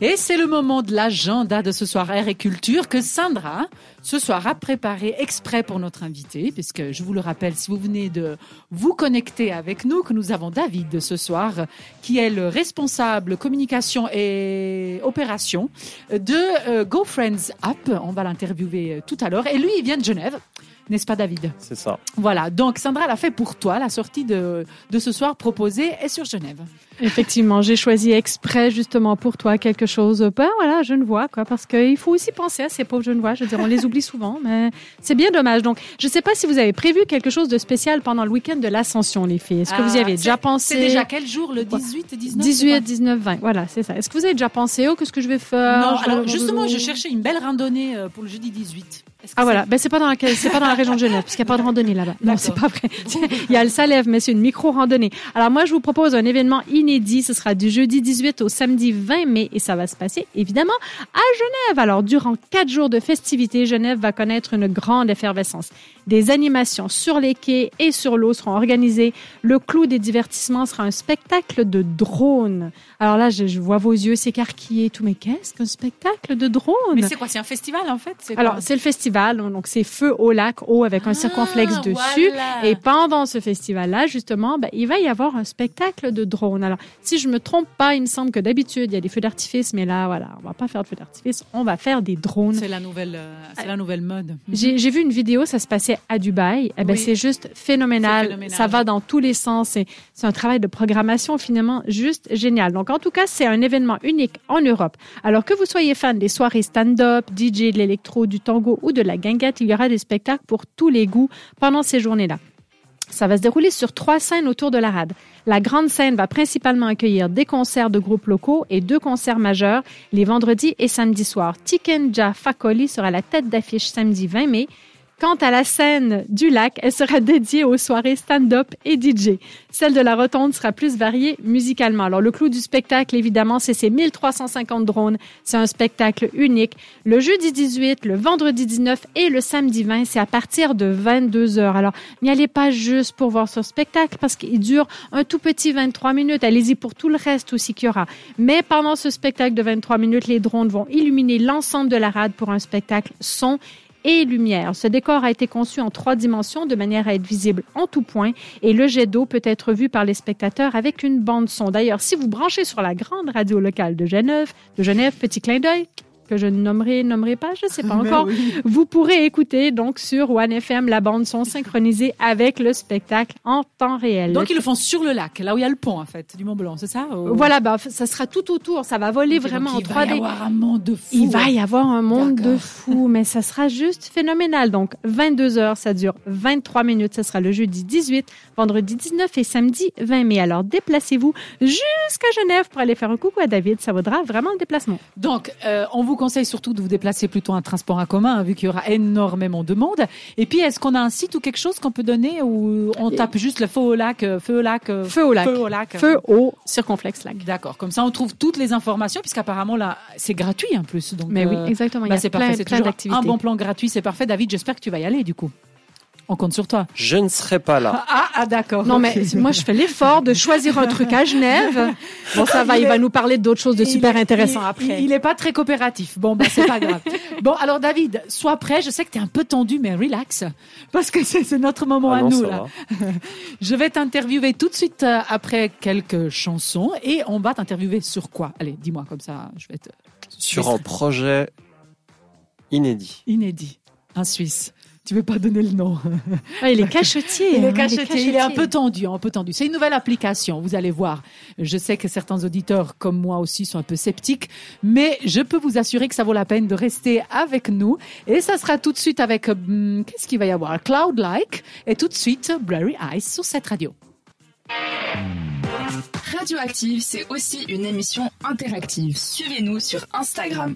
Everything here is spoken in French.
Et c'est le moment de l'agenda de ce soir Air et Culture que Sandra, ce soir, a préparé exprès pour notre invité, puisque je vous le rappelle, si vous venez de vous connecter avec nous, que nous avons David ce soir, qui est le responsable communication et opération de euh, GoFriends App. On va l'interviewer euh, tout à l'heure. Et lui, il vient de Genève. N'est-ce pas, David C'est ça. Voilà. Donc, Sandra l'a fait pour toi. La sortie de, de ce soir proposée est sur Genève. Effectivement, j'ai choisi exprès justement pour toi quelque chose. Ben voilà, je ne vois quoi, parce qu'il faut aussi penser à ces pauvres jeunes voix. Je veux dire, on les oublie souvent, mais c'est bien dommage. Donc, je ne sais pas si vous avez prévu quelque chose de spécial pendant le week-end de l'Ascension, les filles. Est-ce que vous y Ah, avez déjà pensé C'est déjà quel jour Le 18 et 19 c'est 18, quoi 19, 20. Voilà, c'est ça. Est-ce que vous avez déjà pensé oh qu'est-ce que je vais faire Non, alors justement, je cherchais une belle randonnée euh, pour le jeudi 18. Ah voilà, ben c'est pas dans la c'est pas dans la région de Genève parce qu'il n'y a pas de randonnée là-bas. Non, c'est pas vrai. Il y a le Salève, mais c'est une micro randonnée. Alors moi, je vous propose un événement inédit. Ce sera du jeudi 18 au samedi 20 mai et ça va se passer évidemment à Genève. Alors durant quatre jours de festivités, Genève va connaître une grande effervescence. Des animations sur les quais et sur l'eau seront organisées. Le clou des divertissements sera un spectacle de drones. Alors là, je, je vois vos yeux s'écarquiller tout. Mais qu'est-ce qu'un spectacle de drones? Mais c'est quoi? C'est un festival en fait? C'est alors, c'est le festival, donc c'est feu au lac, eau avec un Ah, circonflexe dessus. voilà. Et pendant ce festival-là, justement, ben, il va y avoir un spectacle de drone. Alors, si je me trompe pas, il me semble que d'habitude, il y a des feux d'artifice, mais là, voilà, on va pas faire de feux d'artifice, on va faire des drones. c'est la nouvelle, euh, c'est la nouvelle mode. J'ai vu une vidéo, ça se passait à Dubaï. Eh ben, Oui. c'est juste phénoménal. Ça va dans tous les sens. C'est c'est un travail de programmation finalement juste génial. Donc, en tout cas, c'est un événement unique en Europe. Alors que vous soyez fan des soirées stand-up, DJ, de l'électro, du tango ou de la guinguette, il y aura des spectacles pour tous les goûts pendant ces journées-là. Ça va se dérouler sur trois scènes autour de la rade. La grande scène va principalement accueillir des concerts de groupes locaux et deux concerts majeurs les vendredis et samedis soirs. Tikenja Fakoli sera la tête d'affiche samedi 20 mai. Quant à la scène du lac, elle sera dédiée aux soirées stand-up et DJ. Celle de la rotonde sera plus variée musicalement. Alors, le clou du spectacle, évidemment, c'est ces 1350 drones. C'est un spectacle unique. Le jeudi 18, le vendredi 19 et le samedi 20, c'est à partir de 22 heures. Alors, n'y allez pas juste pour voir ce spectacle parce qu'il dure un tout petit 23 minutes. Allez-y pour tout le reste aussi qu'il y aura. Mais pendant ce spectacle de 23 minutes, les drones vont illuminer l'ensemble de la rade pour un spectacle son et lumière. Ce décor a été conçu en trois dimensions de manière à être visible en tout point et le jet d'eau peut être vu par les spectateurs avec une bande son. D'ailleurs, si vous branchez sur la grande radio locale de Genève, de Genève, petit clin d'œil que je ne nommerai, nommerai pas, je ne sais pas encore. oui. Vous pourrez écouter donc sur One FM la bande son synchronisée avec le spectacle en temps réel. Donc ils le font sur le lac, là où il y a le pont en fait, du Mont Blanc, c'est ça ou- voilà, bah, ça sera tout autour, ça va voler vraiment en il va y 3D. avoir un monde de fou. Il va y avoir un monde de fou, mais ça sera juste phénoménal. Donc, 22 heures, ça dure 23 minutes. Ça sera le jeudi 18, vendredi 19 et samedi 20 mai. Alors, déplacez-vous jusqu'à Genève pour aller faire un coucou à David. Ça vaudra vraiment le déplacement. Donc, euh, on vous conseille surtout de vous déplacer plutôt en transport en commun, hein, vu qu'il y aura énormément de monde. Et puis, est-ce qu'on a un site ou quelque chose qu'on peut donner ou on tape juste le feu au lac, euh, feu au lac, euh, Feu au lac. Feu au lac. Feu au circonflexe lac. D'accord. Comme ça, on trouve toutes les informations, puisqu'apparemment là, c'est gratuit en plus. Donc, Mais oui, euh, exactement. Il bah, y a c'est plein, parfait. C'est toujours d'activités. un bon plan gratuit. C'est parfait. David, j'espère que tu vas y aller du coup. On compte sur toi. Je ne serai pas là. Ah, ah d'accord. Non, mais moi, je fais l'effort de choisir un truc à Genève. Bon, ça va, il va nous parler d'autres choses de Il super est- intéressant il- après. Il, il est pas très coopératif. Bon, bah, c'est pas grave. Bon, alors David, sois prêt. Je sais que tu es un peu tendu, mais relax. Parce que c'est notre moment Ah à non, nous, là. va. Je vais t'interviewer tout de suite euh, après quelques chansons et on va t'interviewer sur quoi? Allez, dis-moi comme ça, je vais être Sur un projet inédit. inédit. Un Suisse. Tu veux pas donner le nom Ah, il est cachetier. Il hein, est il est un peu tendu, un peu tendu. C'est une nouvelle application, vous allez voir. Je sais que certains auditeurs, comme moi aussi, sont un peu sceptiques, mais je peux vous assurer que ça vaut la peine de rester avec nous. Et ça sera tout de suite avec, hum, qu'est-ce qu'il va y avoir? Cloud Like, et tout de suite, Blurry Eyes sur cette radio. Radioactive, c'est aussi une émission interactive. Suivez-nous sur Instagram.